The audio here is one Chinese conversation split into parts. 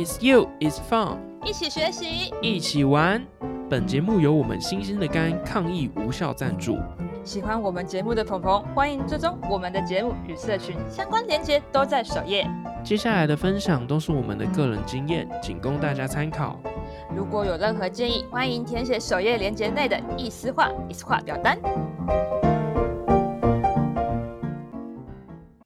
It's you, it's fun，一起学习，一起玩。本节目由我们新鲜的肝抗疫无效赞助。喜欢我们节目的朋朋，欢迎追踪我们的节目与社群相关链接都在首页。接下来的分享都是我们的个人经验，仅供大家参考。如果有任何建议，欢迎填写首页链接内的意思化、意思化表单。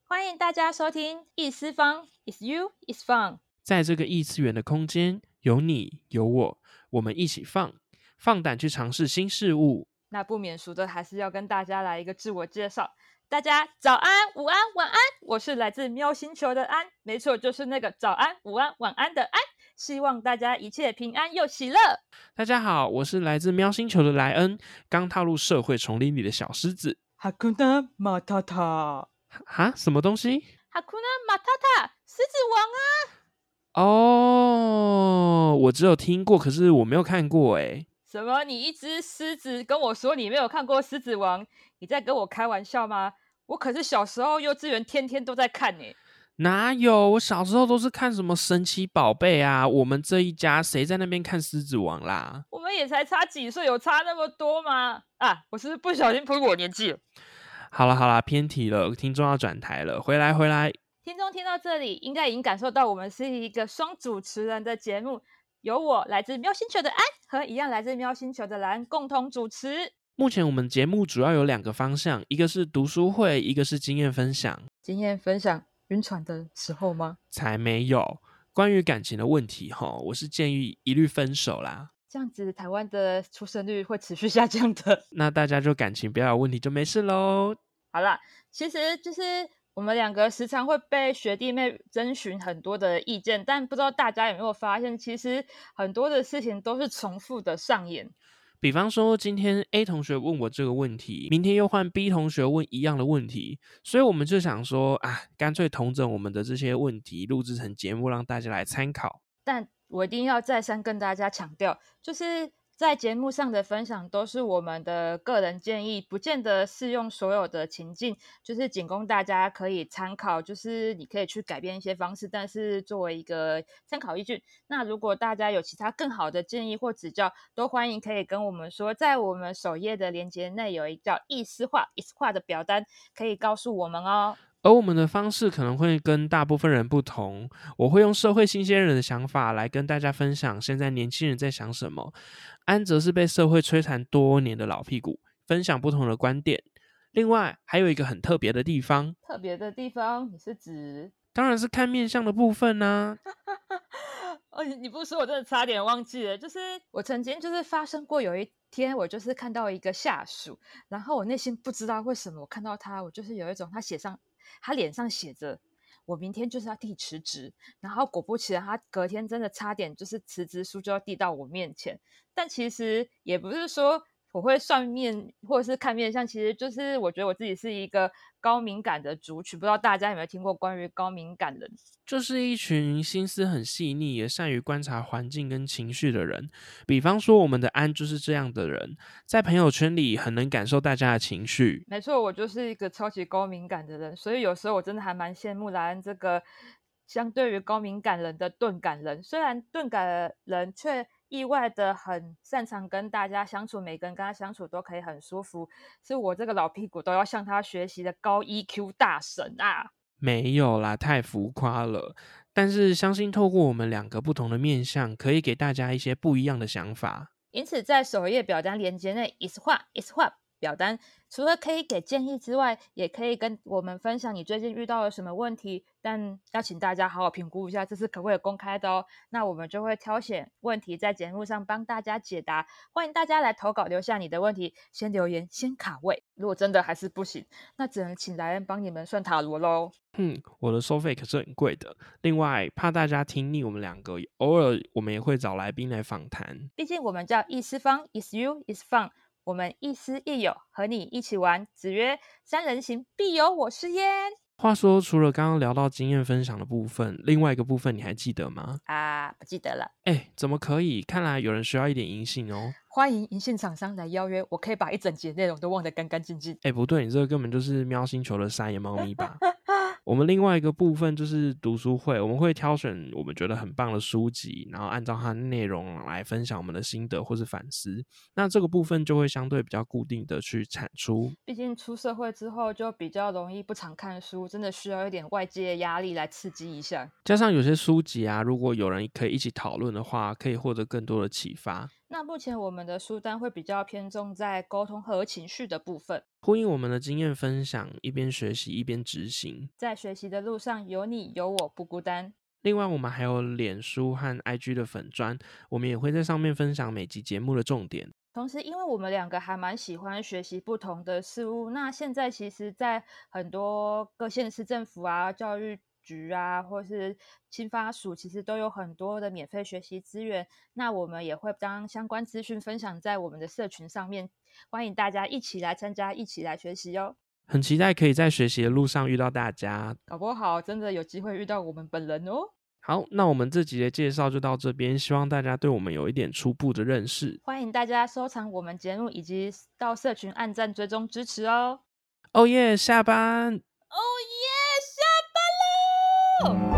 欢迎大家收听意思方，Is you, is fun。在这个异次元的空间，有你有我，我们一起放，放胆去尝试新事物。那不免俗的，还是要跟大家来一个自我介绍。大家早安、午安、晚安，我是来自喵星球的安，没错，就是那个早安、午安、晚安的安。希望大家一切平安又喜乐。大家好，我是来自喵星球的莱恩，刚踏入社会丛林里的小狮子。哈库纳马塔塔，哈，什么东西？哈库纳马塔塔，狮子王啊！哦，我只有听过，可是我没有看过哎。什么？你一只狮子跟我说你没有看过《狮子王》？你在跟我开玩笑吗？我可是小时候幼稚园天天都在看呢。哪有？我小时候都是看什么神奇宝贝啊！我们这一家谁在那边看《狮子王》啦？我们也才差几岁，有差那么多吗？啊！我是不小心暴露我年纪了。好了好了，偏题了，听众要转台了，回来回来。听众听到这里，应该已经感受到我们是一个双主持人的节目，由我来自喵星球的安和一样来自喵星球的蓝共同主持。目前我们节目主要有两个方向，一个是读书会，一个是经验分享。经验分享，晕船的时候吗？才没有。关于感情的问题，哈，我是建议一律分手啦。这样子，台湾的出生率会持续下降的。那大家就感情不要有问题就没事喽。好了，其实就是我们两个时常会被学弟妹征询很多的意见，但不知道大家有没有发现，其实很多的事情都是重复的上演。比方说，今天 A 同学问我这个问题，明天又换 B 同学问一样的问题，所以我们就想说啊，干脆同整我们的这些问题，录制成节目，让大家来参考。但我一定要再三跟大家强调，就是在节目上的分享都是我们的个人建议，不见得适用所有的情境，就是仅供大家可以参考。就是你可以去改变一些方式，但是作为一个参考依据。那如果大家有其他更好的建议或指教，都欢迎可以跟我们说，在我们首页的链接内有一个叫意思化、意思化的表单，可以告诉我们哦。而我们的方式可能会跟大部分人不同，我会用社会新鲜人的想法来跟大家分享现在年轻人在想什么。安则是被社会摧残多年的老屁股，分享不同的观点。另外还有一个很特别的地方，特别的地方，你是指？当然是看面相的部分呢。哦，你不说我真的差点忘记了。就是我曾经就是发生过有一天，我就是看到一个下属，然后我内心不知道为什么我看到他，我就是有一种他写上。他脸上写着“我明天就是要递辞职”，然后果不其然，他隔天真的差点就是辞职书就要递到我面前。但其实也不是说我会算面或者是看面相，其实就是我觉得我自己是一个高敏感的族群。不知道大家有没有听过关于高敏感人？就是一群心思很细腻，也善于观察环境跟情绪的人。比方说，我们的安就是这样的人，在朋友圈里很能感受大家的情绪。没错，我就是一个超级高敏感的人，所以有时候我真的还蛮羡慕莱恩这个相对于高敏感人的钝感人。虽然钝感人却意外的很擅长跟大家相处，每个人跟他相处都可以很舒服，是我这个老屁股都要向他学习的高 EQ 大神啊！没有啦，太浮夸了。但是相信透过我们两个不同的面相，可以给大家一些不一样的想法。因此，在首页表单连接内，is 画 is 画表单。除了可以给建议之外，也可以跟我们分享你最近遇到了什么问题。但要请大家好好评估一下，这是可不可以公开的哦？那我们就会挑选问题在节目上帮大家解答。欢迎大家来投稿，留下你的问题，先留言，先卡位。如果真的还是不行，那只能请莱恩帮你们算塔罗喽。嗯，我的收费可是很贵的。另外，怕大家听腻我们两个，偶尔我们也会找来宾来访谈。毕竟我们叫意思方，is you is fun。我们亦师亦友，和你一起玩。子曰：“三人行，必有我师焉。”话说，除了刚刚聊到经验分享的部分，另外一个部分你还记得吗？啊，不记得了。哎，怎么可以？看来有人需要一点银杏哦。欢迎银杏厂商来邀约，我可以把一整节内容都忘得干干净净。哎，不对，你这个根本就是喵星球的沙眼猫咪吧？我我们另外一个部分就是读书会，我们会挑选我们觉得很棒的书籍，然后按照它的内容来分享我们的心得或是反思。那这个部分就会相对比较固定的去产出。毕竟出社会之后就比较容易不常看书，真的需要一点外界压力来刺激一下。加上有些书籍啊，如果有人可以一起讨论的话，可以获得更多的启发。那目前我们的书单会比较偏重在沟通和情绪的部分，呼应我们的经验分享，一边学习一边执行，在学习的路上有你有我不孤单。另外，我们还有脸书和 IG 的粉砖，我们也会在上面分享每集节目的重点。同时，因为我们两个还蛮喜欢学习不同的事物，那现在其实，在很多各县市政府啊，教育。局啊，或是青发署，其实都有很多的免费学习资源。那我们也会将相关资讯分享在我们的社群上面，欢迎大家一起来参加，一起来学习哟。很期待可以在学习的路上遇到大家，搞不好真的有机会遇到我们本人哦。好，那我们这集的介绍就到这边，希望大家对我们有一点初步的认识。欢迎大家收藏我们节目，以及到社群按赞追踪支持哦。哦耶，下班。哦。